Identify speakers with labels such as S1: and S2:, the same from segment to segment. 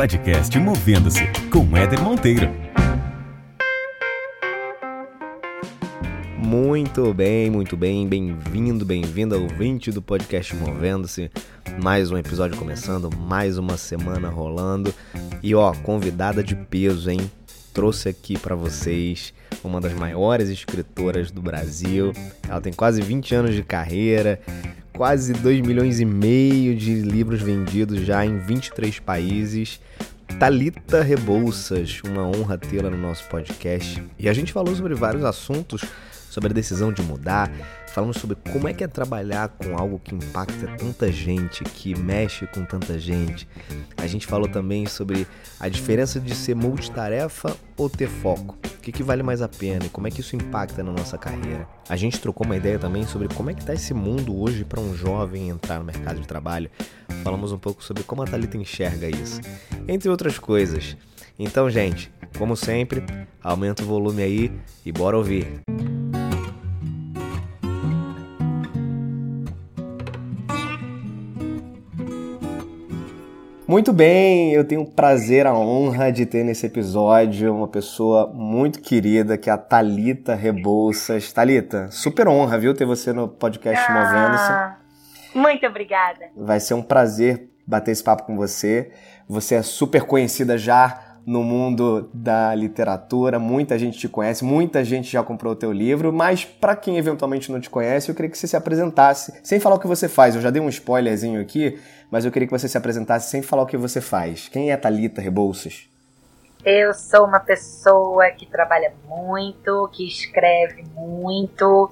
S1: podcast Movendo-se com Éder Monteiro.
S2: Muito bem, muito bem, bem-vindo, bem-vinda ao 20 do podcast Movendo-se. Mais um episódio começando, mais uma semana rolando. E ó, convidada de peso, hein? Trouxe aqui para vocês uma das maiores escritoras do Brasil. Ela tem quase 20 anos de carreira, quase 2 milhões e meio de livros vendidos já em 23 países. Talita Rebouças, uma honra tê-la no nosso podcast. E a gente falou sobre vários assuntos sobre a decisão de mudar, falamos sobre como é que é trabalhar com algo que impacta tanta gente, que mexe com tanta gente. A gente falou também sobre a diferença de ser multitarefa ou ter foco. O que, que vale mais a pena e como é que isso impacta na nossa carreira. A gente trocou uma ideia também sobre como é que está esse mundo hoje para um jovem entrar no mercado de trabalho. Falamos um pouco sobre como a Thalita enxerga isso, entre outras coisas. Então, gente, como sempre, aumenta o volume aí e bora ouvir. Muito bem, eu tenho o prazer, a honra de ter nesse episódio uma pessoa muito querida, que é a Talita Rebouças. Talita, super honra, viu, ter você no podcast ah,
S3: Movendo-se. Muito obrigada.
S2: Vai ser um prazer bater esse papo com você. Você é super conhecida já no mundo da literatura, muita gente te conhece, muita gente já comprou o teu livro, mas para quem eventualmente não te conhece, eu queria que você se apresentasse, sem falar o que você faz. Eu já dei um spoilerzinho aqui, mas eu queria que você se apresentasse sem falar o que você faz. Quem é Talita Rebouças?
S3: Eu sou uma pessoa que trabalha muito, que escreve muito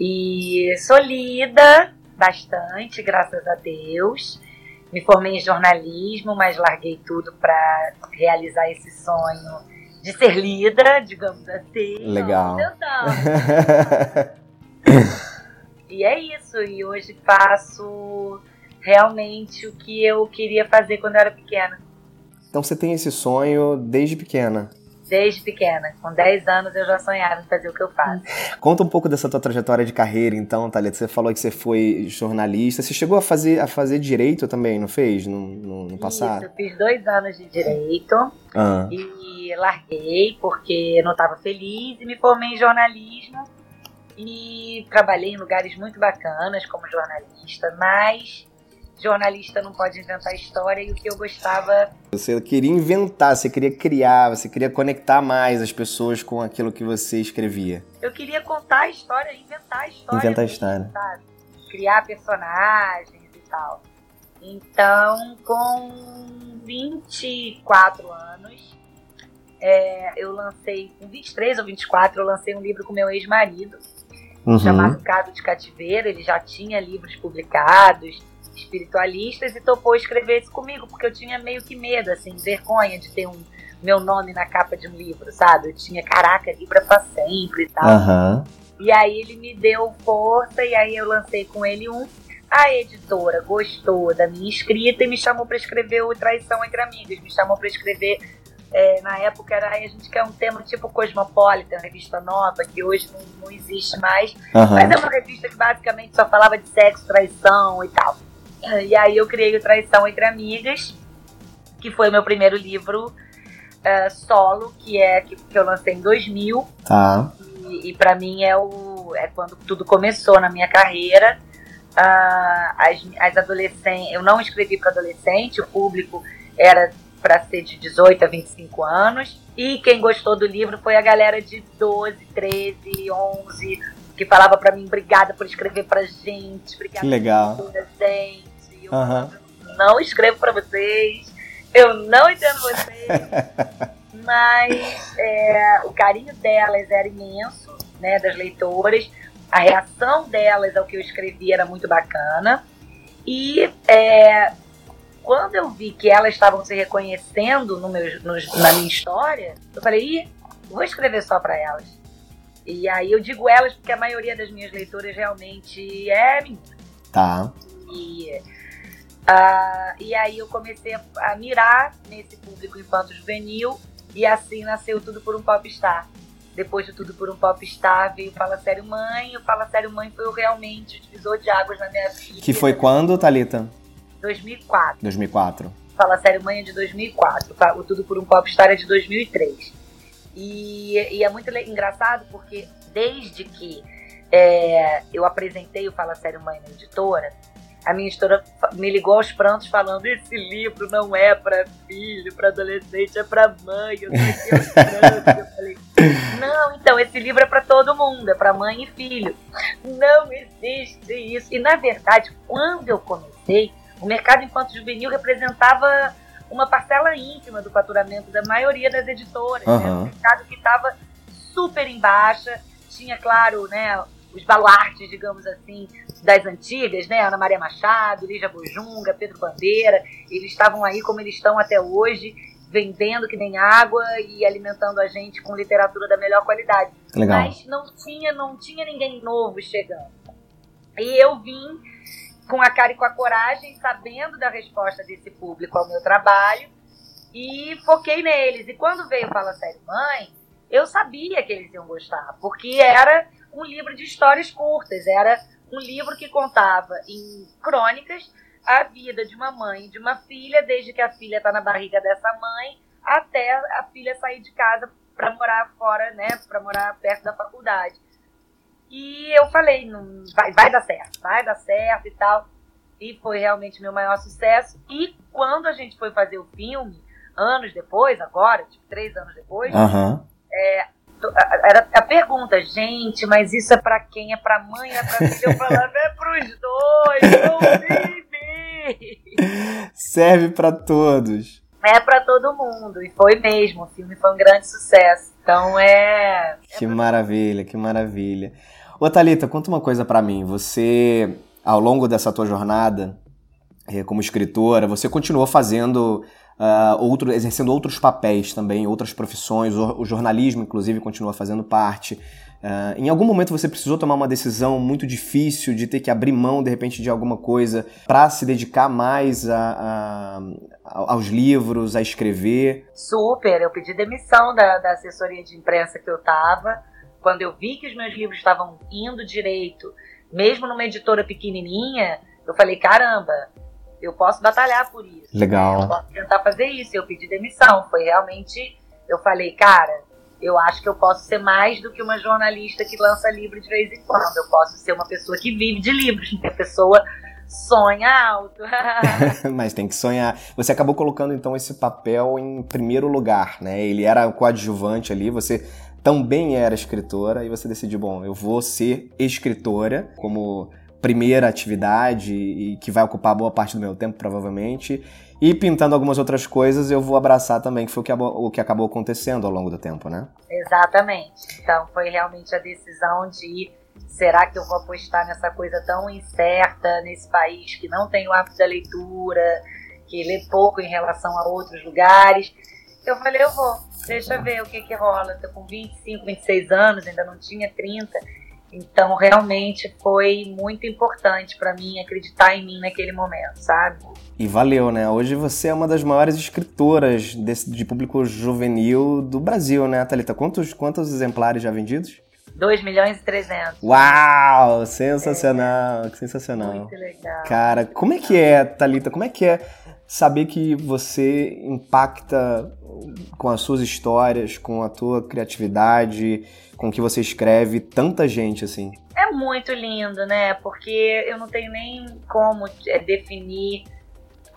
S3: e sou lida bastante, graças a Deus. Me formei em jornalismo, mas larguei tudo para realizar esse sonho de ser lida, digamos assim.
S2: Legal.
S3: e é isso. E hoje faço realmente o que eu queria fazer quando eu era pequena.
S2: Então você tem esse sonho desde pequena?
S3: Desde pequena. Com 10 anos eu já sonhava em fazer o que eu faço.
S2: Conta um pouco dessa tua trajetória de carreira, então, Thalita. Você falou que você foi jornalista. Você chegou a fazer, a fazer direito também, não fez? No, no, no passado?
S3: Isso, eu fiz dois anos de direito. Ah. E larguei porque não estava feliz e me formei em jornalismo. E trabalhei em lugares muito bacanas como jornalista, mas jornalista não pode inventar história e o que eu gostava.
S2: Você queria inventar, você queria criar, você queria conectar mais as pessoas com aquilo que você escrevia.
S3: Eu queria contar a história, inventar a história.
S2: Inventar a história.
S3: Sabe? Criar personagens e tal. Então, com 24 anos, é, eu lancei, com 23 ou 24, eu lancei um livro com meu ex-marido, uhum. chamado Caso de Cativeiro. Ele já tinha livros publicados, espiritualistas e topou escrever isso comigo, porque eu tinha meio que medo, assim, vergonha de ter um meu nome na capa de um livro, sabe? Eu tinha, caraca, livro é pra sempre e tal.
S2: Uhum.
S3: E aí ele me deu força e aí eu lancei com ele um. A editora gostou da minha escrita e me chamou para escrever o Traição entre Amigas. Me chamou para escrever é, na época era a gente quer um tema tipo Cosmopolitan, revista nova, que hoje não, não existe mais. Uhum. Mas é uma revista que basicamente só falava de sexo, traição e tal. E aí eu criei o Traição Entre Amigas, que foi o meu primeiro livro uh, solo, que é que, que, eu lancei em 2000.
S2: Tá.
S3: E, e para mim é, o, é quando tudo começou na minha carreira. Uh, as, as adolescentes, eu não escrevi para adolescente, o público era para ser de 18 a 25 anos. E quem gostou do livro foi a galera de 12, 13, 11, que falava para mim, obrigada por escrever pra gente, obrigada
S2: que legal.
S3: por gente eu uhum. não escrevo para vocês, eu não entendo vocês, mas é, o carinho delas era imenso, né, das leitoras, a reação delas ao que eu escrevi era muito bacana, e é, quando eu vi que elas estavam se reconhecendo no meu, no, na minha história, eu falei, ih, vou escrever só para elas. E aí eu digo elas porque a maioria das minhas leitoras realmente é menina.
S2: Tá.
S3: E Uh, e aí eu comecei a, a mirar nesse público infanto-juvenil e assim nasceu Tudo por um Popstar. Depois de Tudo por um Popstar veio Fala Sério Mãe. O Fala Sério Mãe foi realmente o divisor de águas na minha vida.
S2: Que foi quando, Thalita?
S3: 2004.
S2: 2004.
S3: Fala Sério Mãe é de 2004, o Tudo por um Popstar é de 2003. E, e é muito engraçado porque desde que é, eu apresentei o Fala Sério Mãe na editora, a minha editora me ligou aos prantos falando: esse livro não é para filho, para adolescente, é para mãe. Eu, eu falei: não, então esse livro é para todo mundo, é para mãe e filho. Não existe isso. E na verdade, quando eu comecei, o mercado infanto juvenil representava uma parcela ínfima do faturamento da maioria das editoras. Uhum. Né? Um mercado que estava super em baixa, tinha, claro, né, os baluartes, digamos assim, das antigas, né? Ana Maria Machado, Lígia Bojunga, Pedro Bandeira, eles estavam aí como eles estão até hoje, vendendo que nem água e alimentando a gente com literatura da melhor qualidade. Legal. Mas não tinha, não tinha ninguém novo chegando. E eu vim com a cara e com a coragem, sabendo da resposta desse público ao meu trabalho, e foquei neles. E quando veio Fala Sério Mãe, eu sabia que eles iam gostar, porque era um livro de histórias curtas, era um livro que contava em crônicas a vida de uma mãe e de uma filha, desde que a filha está na barriga dessa mãe até a filha sair de casa para morar fora, né, para morar perto da faculdade. E eu falei, não, vai, vai dar certo, vai dar certo e tal. E foi realmente meu maior sucesso. E quando a gente foi fazer o filme, anos depois, agora, tipo, três anos depois,
S2: uhum.
S3: é, era a pergunta, gente, mas isso é para quem? É para mãe? É para filho? Eu falava, é pros dois, não vive!
S2: Serve para todos.
S3: É para todo mundo, e foi mesmo. O filme foi um grande sucesso. Então é.
S2: Que é maravilha, que maravilha. Ô Thalita, conta uma coisa para mim. Você, ao longo dessa tua jornada eh, como escritora, você continuou fazendo uh, outro, exercendo outros papéis também, outras profissões, o, o jornalismo, inclusive, continua fazendo parte. Uh, em algum momento você precisou tomar uma decisão muito difícil de ter que abrir mão, de repente, de alguma coisa para se dedicar mais a, a, aos livros, a escrever?
S3: Super! Eu pedi demissão da, da assessoria de imprensa que eu estava. Quando eu vi que os meus livros estavam indo direito, mesmo numa editora pequenininha, eu falei: caramba, eu posso batalhar por isso.
S2: Legal.
S3: Eu posso tentar fazer isso. Eu pedi demissão. Foi realmente. Eu falei, cara, eu acho que eu posso ser mais do que uma jornalista que lança livro de vez em quando. Eu posso ser uma pessoa que vive de livros. A pessoa sonha alto.
S2: Mas tem que sonhar. Você acabou colocando então esse papel em primeiro lugar, né? Ele era o coadjuvante ali, você também era escritora e você decidiu, bom, eu vou ser escritora como primeira atividade e que vai ocupar boa parte do meu tempo, provavelmente. E pintando algumas outras coisas, eu vou abraçar também, que foi o que, o que acabou acontecendo ao longo do tempo, né?
S3: Exatamente. Então foi realmente a decisão de será que eu vou apostar nessa coisa tão incerta nesse país que não tem o hábito da leitura, que lê pouco em relação a outros lugares. Eu falei, eu vou, deixa ver o que que rola. Tô com 25, 26 anos, ainda não tinha 30 então, realmente foi muito importante para mim acreditar em mim naquele momento, sabe?
S2: E valeu, né? Hoje você é uma das maiores escritoras desse, de público juvenil do Brasil, né, Thalita? Quantos, quantos exemplares já vendidos?
S3: 2 milhões e 300.
S2: Uau! Sensacional, é. sensacional.
S3: Muito legal.
S2: Cara, como é que é, Thalita? Como é que é saber que você impacta com as suas histórias, com a tua criatividade, com o que você escreve, tanta gente assim?
S3: É muito lindo, né? Porque eu não tenho nem como é, definir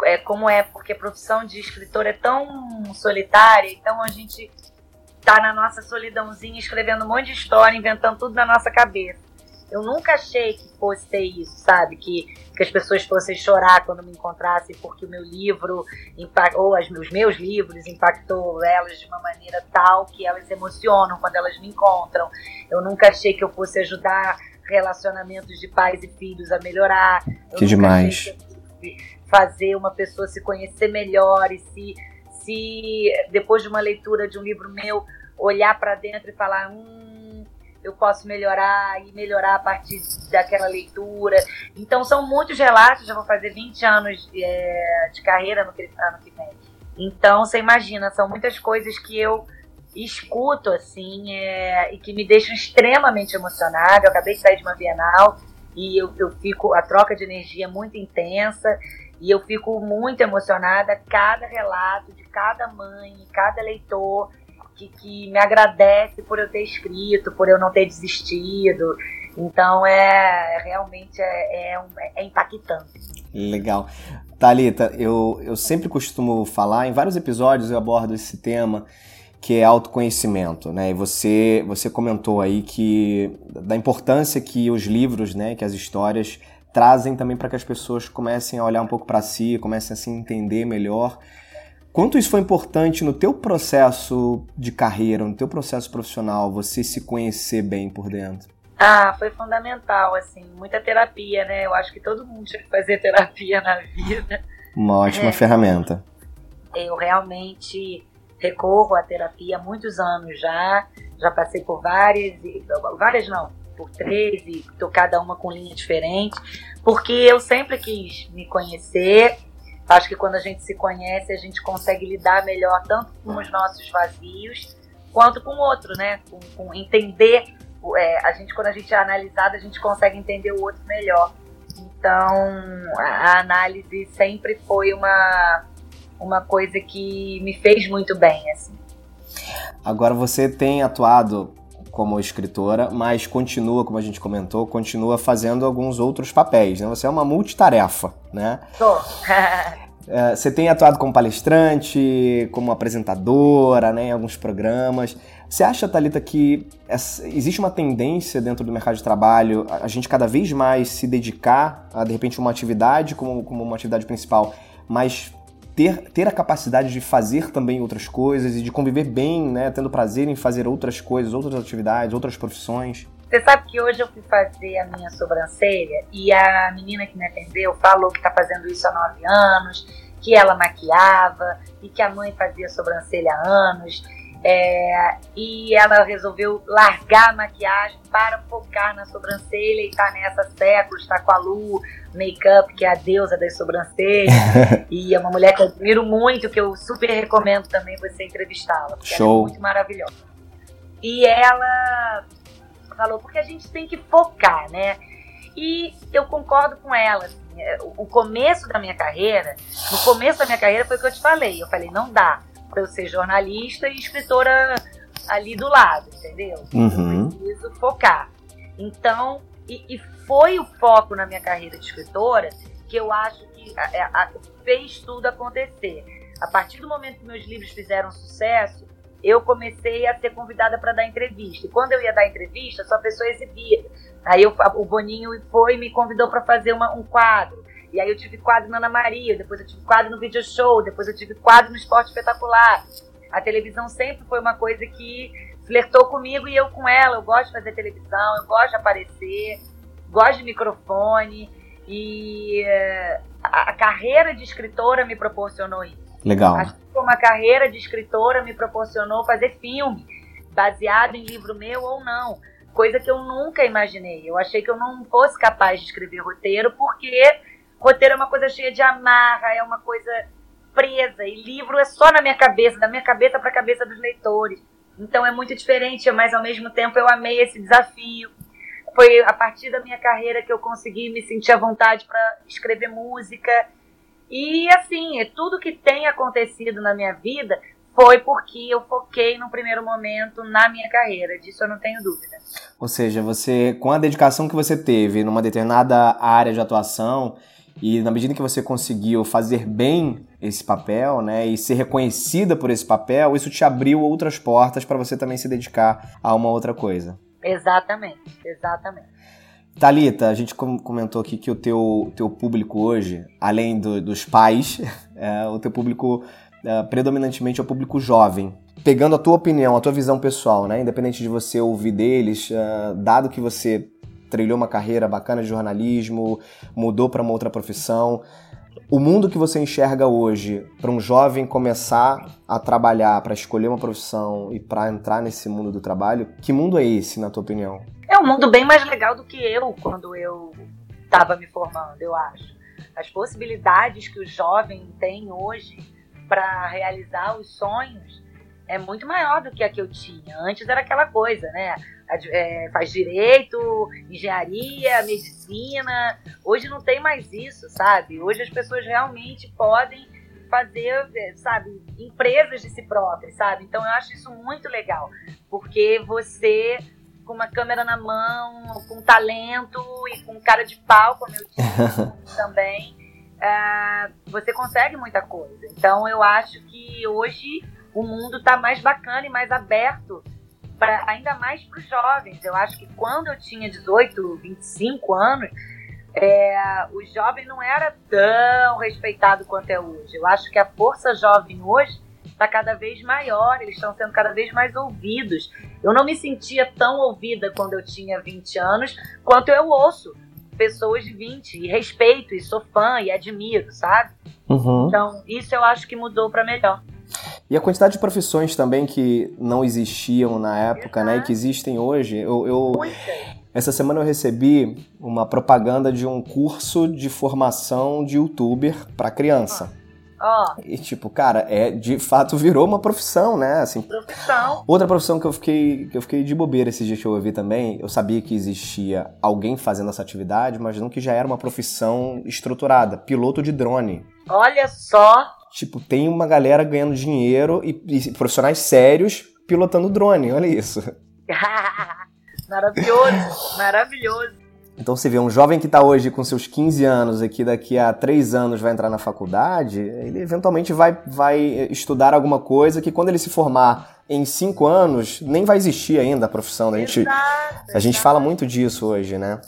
S3: é, como é, porque a profissão de escritor é tão solitária, então a gente tá na nossa solidãozinha escrevendo um monte de história, inventando tudo na nossa cabeça. Eu nunca achei que fosse ter isso, sabe? Que, que as pessoas fossem chorar quando me encontrassem porque o meu livro, ou as, os meus livros, impactou elas de uma maneira tal que elas se emocionam quando elas me encontram. Eu nunca achei que eu fosse ajudar relacionamentos de pais e filhos a melhorar. Eu
S2: que demais.
S3: Que fazer uma pessoa se conhecer melhor e se, se depois de uma leitura de um livro meu olhar para dentro e falar hum, eu posso melhorar e melhorar a partir daquela leitura. Então são muitos relatos, já vou fazer 20 anos é, de carreira no ano que vem. Então você imagina, são muitas coisas que eu escuto assim é, e que me deixam extremamente emocionada. Eu acabei de sair de uma Bienal e eu, eu fico, a troca de energia é muito intensa E eu fico muito emocionada cada relato de cada mãe, cada leitor que, que me agradece por eu ter escrito, por eu não ter desistido. Então é realmente é, é, é impactante.
S2: Legal. Thalita, eu, eu sempre costumo falar, em vários episódios eu abordo esse tema, que é autoconhecimento, né? E você, você comentou aí que da importância que os livros, né, que as histórias trazem também para que as pessoas comecem a olhar um pouco para si, comecem a se entender melhor. Quanto isso foi importante no teu processo de carreira, no teu processo profissional, você se conhecer bem por dentro?
S3: Ah, foi fundamental, assim, muita terapia, né? Eu acho que todo mundo tinha que fazer terapia na vida.
S2: Uma ótima é. ferramenta.
S3: Eu realmente recorro à terapia há muitos anos já, já passei por várias, várias não, por três, e tô cada uma com linha diferente, porque eu sempre quis me conhecer. Acho que quando a gente se conhece, a gente consegue lidar melhor tanto com os nossos vazios quanto com o outro, né? Com, com entender é, a gente quando a gente é analisado, a gente consegue entender o outro melhor. Então, a análise sempre foi uma uma coisa que me fez muito bem, assim.
S2: Agora você tem atuado como escritora, mas continua, como a gente comentou, continua fazendo alguns outros papéis, né? Você é uma multitarefa, né?
S3: Tô.
S2: É, você tem atuado como palestrante, como apresentadora, né, em alguns programas. Você acha, Thalita, que existe uma tendência dentro do mercado de trabalho a gente cada vez mais se dedicar a, de repente, uma atividade como, como uma atividade principal, mas ter, ter a capacidade de fazer também outras coisas e de conviver bem, né, tendo prazer em fazer outras coisas, outras atividades, outras profissões?
S3: Você sabe que hoje eu fui fazer a minha sobrancelha e a menina que me atendeu falou que está fazendo isso há nove anos, que ela maquiava e que a mãe fazia sobrancelha há anos. É, e ela resolveu largar a maquiagem para focar na sobrancelha e tá nessa séculos, está com a Lu Makeup, que é a deusa das sobrancelhas. e é uma mulher que eu admiro muito, que eu super recomendo também você entrevistá-la.
S2: Show.
S3: Ela é muito maravilhosa. E ela falou, porque a gente tem que focar, né? E eu concordo com ela. Assim, é, o começo da minha carreira, no começo da minha carreira foi o que eu te falei. Eu falei, não dá para eu ser jornalista e escritora ali do lado, entendeu?
S2: Uhum.
S3: Eu preciso focar. Então, e, e, foi o foco na minha carreira de escritora que eu acho que a, a, fez tudo acontecer. A partir do momento que meus livros fizeram sucesso, eu comecei a ser convidada para dar entrevista. E quando eu ia dar entrevista, só a pessoa exibia. Aí eu, o Boninho foi e me convidou para fazer uma, um quadro. E aí eu tive quadro na Ana Maria, depois eu tive quadro no Video Show, depois eu tive quadro no Esporte Espetacular. A televisão sempre foi uma coisa que flertou comigo e eu com ela. Eu gosto de fazer televisão, eu gosto de aparecer, gosto de microfone. E a, a carreira de escritora me proporcionou isso.
S2: Legal.
S3: Acho que uma carreira de escritora me proporcionou fazer filme, baseado em livro meu ou não. Coisa que eu nunca imaginei. Eu achei que eu não fosse capaz de escrever roteiro, porque roteiro é uma coisa cheia de amarra, é uma coisa presa. E livro é só na minha cabeça, da minha cabeça para a cabeça dos leitores. Então é muito diferente, mas ao mesmo tempo eu amei esse desafio. Foi a partir da minha carreira que eu consegui me sentir à vontade para escrever música e assim, é tudo que tem acontecido na minha vida foi porque eu foquei no primeiro momento na minha carreira, disso eu não tenho dúvida.
S2: Ou seja, você, com a dedicação que você teve numa determinada área de atuação, e na medida que você conseguiu fazer bem esse papel, né, e ser reconhecida por esse papel, isso te abriu outras portas para você também se dedicar a uma outra coisa.
S3: Exatamente, exatamente.
S2: Talita, a gente comentou aqui que o teu, teu público hoje, além do, dos pais, é, o teu público é, predominantemente é o público jovem. Pegando a tua opinião, a tua visão pessoal, né? Independente de você ouvir deles, é, dado que você trilhou uma carreira bacana de jornalismo, mudou para uma outra profissão, o mundo que você enxerga hoje para um jovem começar a trabalhar, para escolher uma profissão e para entrar nesse mundo do trabalho, que mundo é esse, na tua opinião?
S3: É um mundo bem mais legal do que eu quando eu estava me formando, eu acho. As possibilidades que o jovem tem hoje para realizar os sonhos é muito maior do que a que eu tinha. Antes era aquela coisa, né? é, faz direito, engenharia, medicina. Hoje não tem mais isso, sabe? Hoje as pessoas realmente podem fazer, é, sabe, empresas de si próprias, sabe? Então eu acho isso muito legal, porque você com uma câmera na mão, com talento e com cara de pau, como eu disse também, é, você consegue muita coisa. Então eu acho que hoje o mundo está mais bacana e mais aberto para ainda mais para os jovens. Eu acho que quando eu tinha 18, 25 anos, é, o jovem não era tão respeitado quanto é hoje. Eu acho que a força jovem hoje está cada vez maior, eles estão sendo cada vez mais ouvidos. Eu não me sentia tão ouvida quando eu tinha 20 anos quanto eu ouço pessoas de 20 e respeito e sou fã e admiro, sabe? Uhum. Então, isso eu acho que mudou para melhor.
S2: E a quantidade de profissões também que não existiam na época, Exato. né, e que existem hoje. Eu, eu essa semana eu recebi uma propaganda de um curso de formação de youtuber para criança. E tipo, cara, é de fato virou uma profissão, né? Assim,
S3: profissão.
S2: Outra profissão que eu fiquei que eu fiquei de bobeira esse dia que eu ouvi também, eu sabia que existia alguém fazendo essa atividade, mas não que já era uma profissão estruturada, piloto de drone.
S3: Olha só.
S2: Tipo, tem uma galera ganhando dinheiro e, e profissionais sérios pilotando drone, olha isso.
S3: maravilhoso, maravilhoso.
S2: Então você vê um jovem que está hoje com seus 15 anos e que daqui a 3 anos vai entrar na faculdade, ele eventualmente vai, vai estudar alguma coisa que quando ele se formar em 5 anos, nem vai existir ainda a profissão. A gente, exato, a gente fala muito disso hoje, né?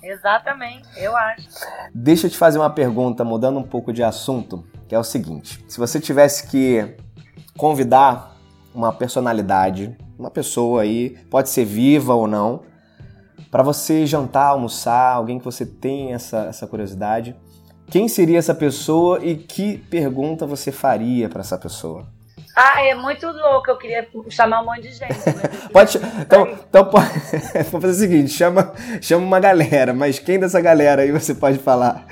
S3: Exatamente, eu acho.
S2: Deixa eu te fazer uma pergunta, mudando um pouco de assunto, que é o seguinte: se você tivesse que convidar uma personalidade, uma pessoa aí, pode ser viva ou não, para você jantar, almoçar, alguém que você tem essa, essa curiosidade, quem seria essa pessoa e que pergunta você faria para essa pessoa?
S3: Ah, é muito louco. Eu queria chamar um monte de gente.
S2: pode, então, então pode, vou fazer o seguinte: chama, chama uma galera, mas quem dessa galera aí você pode falar?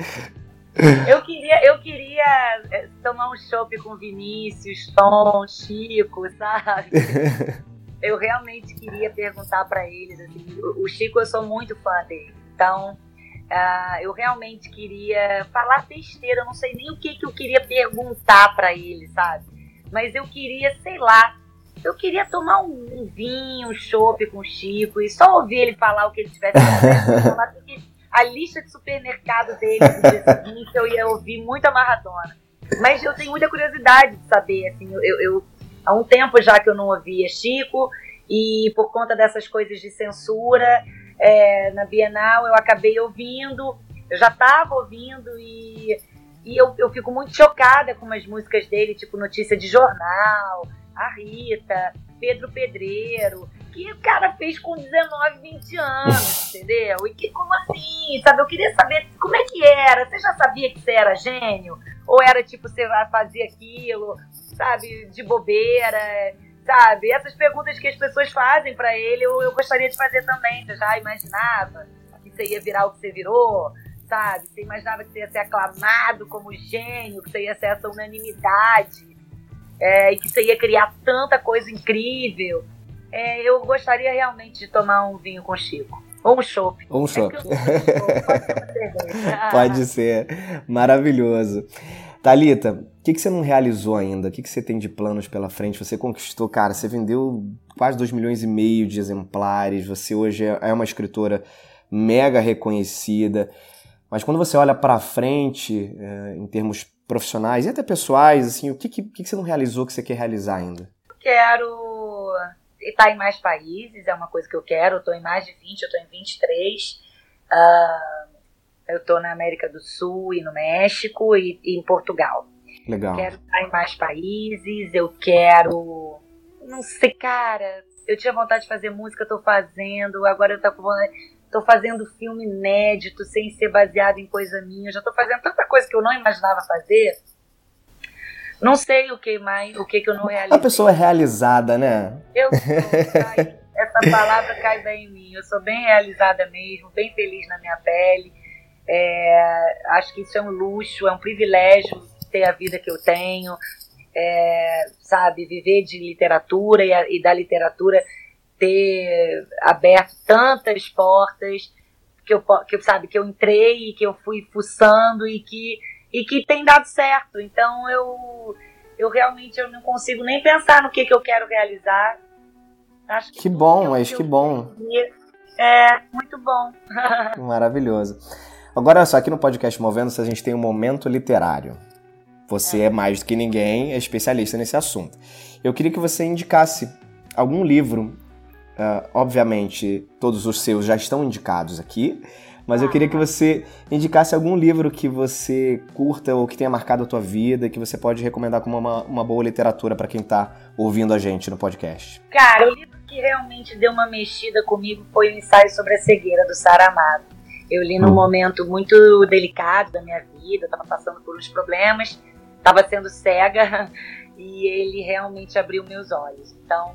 S3: Eu queria, eu queria é, tomar um chopp com Vinícius, Tom, Chico, sabe? eu realmente queria perguntar para eles. Assim, o Chico, eu sou muito fã dele. Então, uh, eu realmente queria falar besteira. Eu não sei nem o que, que eu queria perguntar para ele, sabe? Mas eu queria, sei lá, eu queria tomar um, um vinho, um chopp com o Chico e só ouvir ele falar o que ele tivesse a lista de supermercado dele no dia seguinte eu ia ouvir muita Maradona. Mas eu tenho muita curiosidade de saber, assim, eu, eu há um tempo já que eu não ouvia Chico, e por conta dessas coisas de censura, é, na Bienal eu acabei ouvindo, eu já estava ouvindo e, e eu, eu fico muito chocada com as músicas dele, tipo Notícia de Jornal, a Rita, Pedro Pedreiro, que o cara fez com 19, 20 anos, entendeu? E que como assim? Sabe, eu queria saber como é que era. Você já sabia que você era gênio? Ou era tipo, você fazia aquilo? sabe, de bobeira, sabe? Essas perguntas que as pessoas fazem para ele, eu, eu gostaria de fazer também. Você já imaginava que você ia virar o que você virou? Sabe? Você imaginava que você ia ser aclamado como gênio, que você ia ser essa unanimidade, é, e que você ia criar tanta coisa incrível. É, eu gostaria realmente de tomar um vinho com Chico. Ou um chopp.
S2: Ou um chopp. É pode ser. Maravilhoso. Talita, o que, que você não realizou ainda? O que, que você tem de planos pela frente? Você conquistou, cara, você vendeu quase 2 milhões e meio de exemplares, você hoje é, é uma escritora mega reconhecida. Mas quando você olha para frente, é, em termos profissionais e até pessoais, assim, o que, que, que você não realizou que você quer realizar ainda?
S3: Quero estar em mais países, é uma coisa que eu quero. Eu estou em mais de 20, eu estou em 23. Uh, eu estou na América do Sul e no México e, e em Portugal.
S2: Legal.
S3: Quero estar em mais países, eu quero. Não sei, cara. Eu tinha vontade de fazer música, tô fazendo. Agora eu tô, tô fazendo filme inédito, sem ser baseado em coisa minha. Eu já tô fazendo tanta coisa que eu não imaginava fazer. Não sei o que mais, o que, que eu não realizei.
S2: A pessoa é realizada, né?
S3: Eu sou, essa palavra cai bem em mim. Eu sou bem realizada mesmo, bem feliz na minha pele. É, acho que isso é um luxo, é um privilégio ter a vida que eu tenho, é, sabe, viver de literatura e, a, e da literatura ter aberto tantas portas que eu, que, sabe, que eu entrei e que eu fui fuçando e que, e que tem dado certo. Então eu, eu realmente eu não consigo nem pensar no que, que eu quero realizar.
S2: Acho que, que bom, mas que, que bom.
S3: É, muito bom.
S2: Maravilhoso. Agora, só aqui no podcast Movendo-se a gente tem um momento literário. Você é. é mais do que ninguém, é especialista nesse assunto. Eu queria que você indicasse algum livro Uh, obviamente, todos os seus já estão indicados aqui, mas eu queria que você indicasse algum livro que você curta ou que tenha marcado a tua vida, que você pode recomendar como uma, uma boa literatura para quem está ouvindo a gente no podcast.
S3: Cara, o livro que realmente deu uma mexida comigo foi o ensaio sobre a cegueira do Saramago. Eu li num hum. momento muito delicado da minha vida, estava passando por uns problemas, estava sendo cega e ele realmente abriu meus olhos. Então,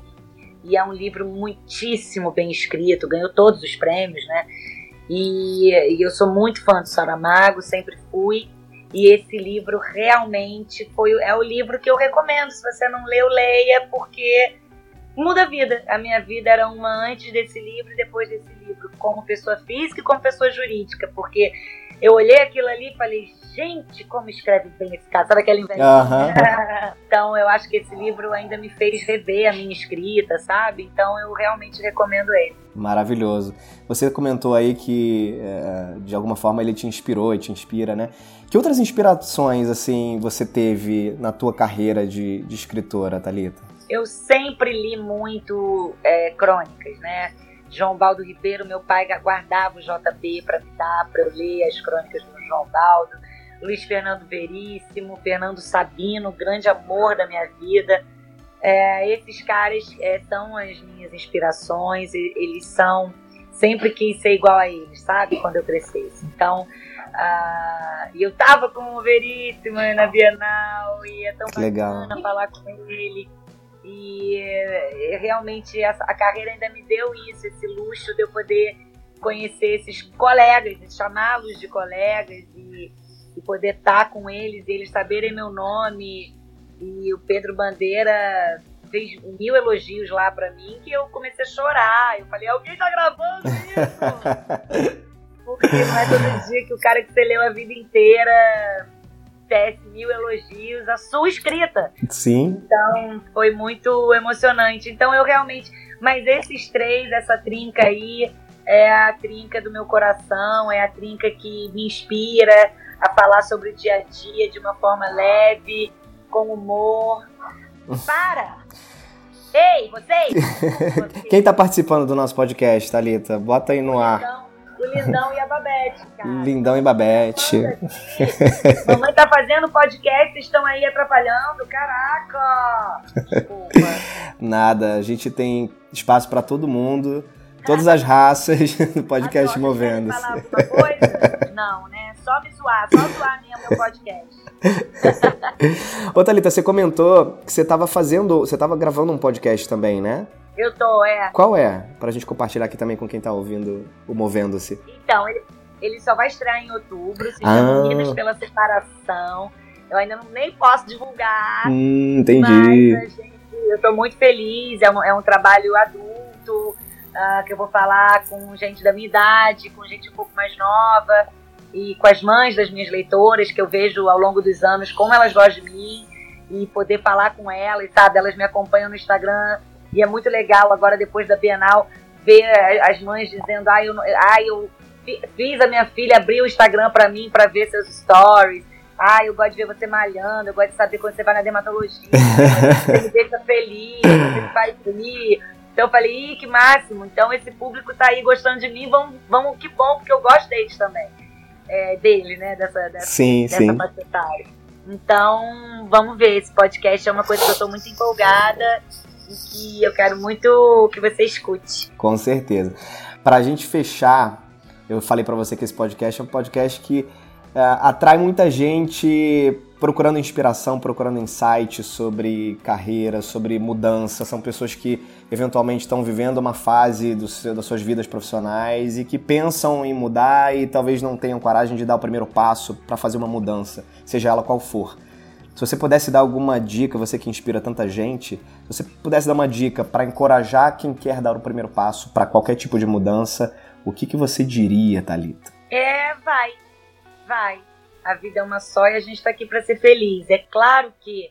S3: e é um livro muitíssimo bem escrito, ganhou todos os prêmios, né? E, e, eu sou muito fã do Saramago, sempre fui. E esse livro realmente foi é o livro que eu recomendo. Se você não leu, leia, porque muda a vida. A minha vida era uma antes desse livro e depois desse livro, como pessoa física e como pessoa jurídica, porque eu olhei aquilo ali e falei, gente, como escreve bem esse cara. Sabe aquela inveja? Uhum. então eu acho que esse livro ainda me fez rever a minha escrita, sabe? Então eu realmente recomendo ele.
S2: Maravilhoso. Você comentou aí que é, de alguma forma ele te inspirou e te inspira, né? Que outras inspirações assim você teve na tua carreira de, de escritora, Talita?
S3: Eu sempre li muito é, crônicas, né? João Baldo Ribeiro, meu pai guardava o JB para me dar, para eu ler as crônicas do João Baldo. Luiz Fernando Veríssimo, Fernando Sabino, grande amor da minha vida. É, esses caras é, são as minhas inspirações, eles são. Sempre quis ser igual a eles, sabe? Quando eu crescesse. Então, uh, eu tava com o Veríssimo na Bienal e é tão que bacana legal. falar com ele. E é, realmente essa, a carreira ainda me deu isso, esse luxo de eu poder conhecer esses colegas, chamá-los de colegas e poder estar tá com eles, e eles saberem meu nome. E o Pedro Bandeira fez mil elogios lá para mim que eu comecei a chorar. Eu falei, alguém tá gravando isso? Porque não é todo dia que o cara que você leu a vida inteira tece mil elogios à sua escrita.
S2: Sim.
S3: Então foi muito emocionante. Então eu realmente. Mas esses três, essa trinca aí, é a trinca do meu coração, é a trinca que me inspira a falar sobre o dia a dia de uma forma leve, com humor. Para! Ei, vocês!
S2: Quem está participando do nosso podcast, Thalita? Bota aí no ar.
S3: Então, o Lindão e a Babette, cara.
S2: Lindão e Babette.
S3: Mamãe tá fazendo podcast, estão aí atrapalhando. Caraca! Desculpa.
S2: Nada, a gente tem espaço para todo mundo. Todas as raças no podcast Movendo-se.
S3: falar alguma coisa? Não, né? Só me zoar, só zoar mesmo meu podcast.
S2: Ô Thalita, você comentou que você estava fazendo, você estava gravando um podcast também, né?
S3: Eu tô, é.
S2: Qual é? Pra gente compartilhar aqui também com quem tá ouvindo o Movendo-se.
S3: Então, ele, ele só vai estrear em outubro, se chama ah. pela Separação. Eu ainda não, nem posso divulgar.
S2: Hum, entendi.
S3: Mas, gente, eu tô muito feliz, é um, é um trabalho adulto, uh, que eu vou falar com gente da minha idade, com gente um pouco mais nova, e com as mães das minhas leitoras, que eu vejo ao longo dos anos como elas gostam de mim, e poder falar com elas, sabe? Elas me acompanham no Instagram, e é muito legal agora, depois da Bienal, ver as mães dizendo: ah, eu, ah, eu fiz a minha filha abrir o Instagram para mim para ver seus stories. Ah, eu gosto de ver você malhando, eu gosto de saber quando você vai na dermatologia, você me deixa feliz, você me faz rir. Então eu falei, Ih, que máximo. Então esse público tá aí gostando de mim, vamos, vamos que bom, porque eu gosto deles também. É, dele, né? Dessa, dessa,
S2: sim,
S3: dessa
S2: sim.
S3: Então, vamos ver. Esse podcast é uma coisa que eu tô muito empolgada que eu quero muito que você escute.
S2: Com certeza. Para a gente fechar, eu falei para você que esse podcast é um podcast que é, atrai muita gente procurando inspiração, procurando insights sobre carreira, sobre mudança. São pessoas que eventualmente estão vivendo uma fase do seu, das suas vidas profissionais e que pensam em mudar e talvez não tenham coragem de dar o primeiro passo para fazer uma mudança, seja ela qual for Se você pudesse dar alguma dica, você que inspira tanta gente, se você pudesse dar uma dica para encorajar quem quer dar o primeiro passo para qualquer tipo de mudança, o que, que você diria, Talita?
S3: É, vai, vai. A vida é uma só e a gente está aqui para ser feliz. É claro que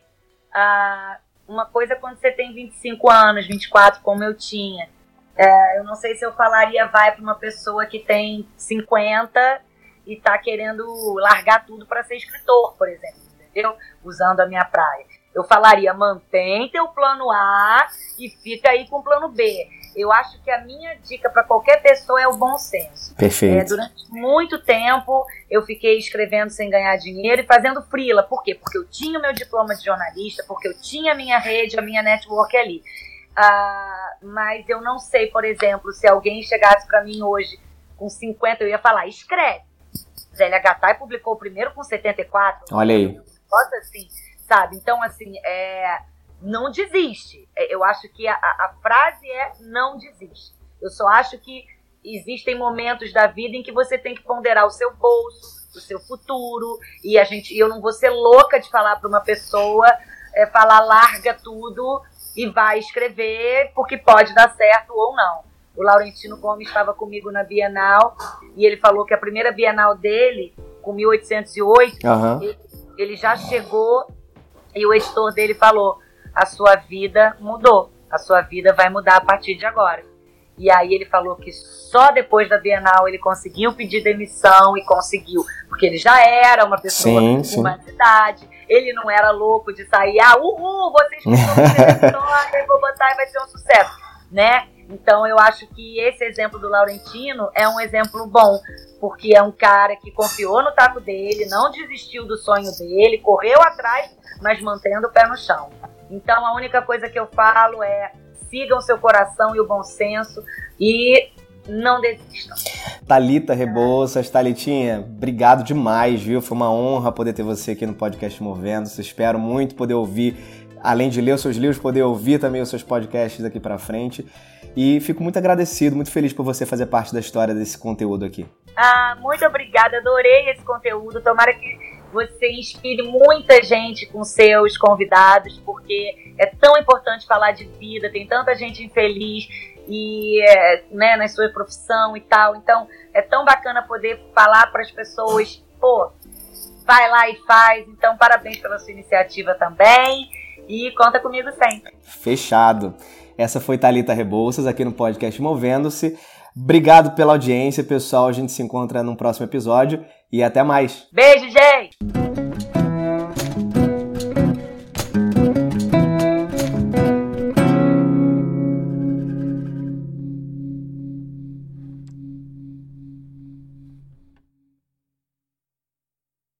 S3: ah, uma coisa é quando você tem 25 anos, 24, como eu tinha. É, eu não sei se eu falaria vai para uma pessoa que tem 50 e está querendo largar tudo para ser escritor, por exemplo entendeu? Usando a minha praia. Eu falaria, mantém teu plano A e fica aí com o plano B. Eu acho que a minha dica para qualquer pessoa é o bom senso.
S2: Perfeito. É,
S3: durante muito tempo eu fiquei escrevendo sem ganhar dinheiro e fazendo frila. Por quê? Porque eu tinha o meu diploma de jornalista, porque eu tinha a minha rede, a minha network ali. Ah, mas eu não sei, por exemplo, se alguém chegasse para mim hoje com 50, eu ia falar, escreve. Zélia Gattai publicou o primeiro com 74.
S2: Olha aí
S3: gosta assim, sabe? Então, assim, é, não desiste. É, eu acho que a, a frase é não desiste. Eu só acho que existem momentos da vida em que você tem que ponderar o seu bolso, o seu futuro, e a gente, eu não vou ser louca de falar para uma pessoa, é, falar larga tudo e vai escrever, porque pode dar certo ou não. O Laurentino Gomes estava comigo na Bienal e ele falou que a primeira Bienal dele, com 1808, uhum. ele ele já chegou e o editor dele falou: a sua vida mudou, a sua vida vai mudar a partir de agora. E aí ele falou que só depois da Bienal ele conseguiu pedir demissão e conseguiu, porque ele já era uma pessoa sim, com uma idade, ele não era louco de sair, ah, uhul, vocês estão eu vou botar e vai ser um sucesso, né? Então eu acho que esse exemplo do Laurentino é um exemplo bom, porque é um cara que confiou no taco dele, não desistiu do sonho dele, correu atrás, mas mantendo o pé no chão. Então a única coisa que eu falo é sigam seu coração e o bom senso e não desistam.
S2: Talita Rebouças, Talitinha, obrigado demais, viu? Foi uma honra poder ter você aqui no podcast Movendo. Espero muito poder ouvir, além de ler os seus livros, poder ouvir também os seus podcasts aqui para frente. E fico muito agradecido, muito feliz por você fazer parte da história desse conteúdo aqui.
S3: Ah, muito obrigada, adorei esse conteúdo. Tomara que você inspire muita gente com seus convidados, porque é tão importante falar de vida, tem tanta gente infeliz e é, né, na sua profissão e tal. Então, é tão bacana poder falar para as pessoas, pô, vai lá e faz. Então, parabéns pela sua iniciativa também e conta comigo sempre.
S2: Fechado. Essa foi Talita Rebouças aqui no podcast Movendo-se. Obrigado pela audiência, pessoal. A gente se encontra num próximo episódio e até mais.
S3: Beijo, gente!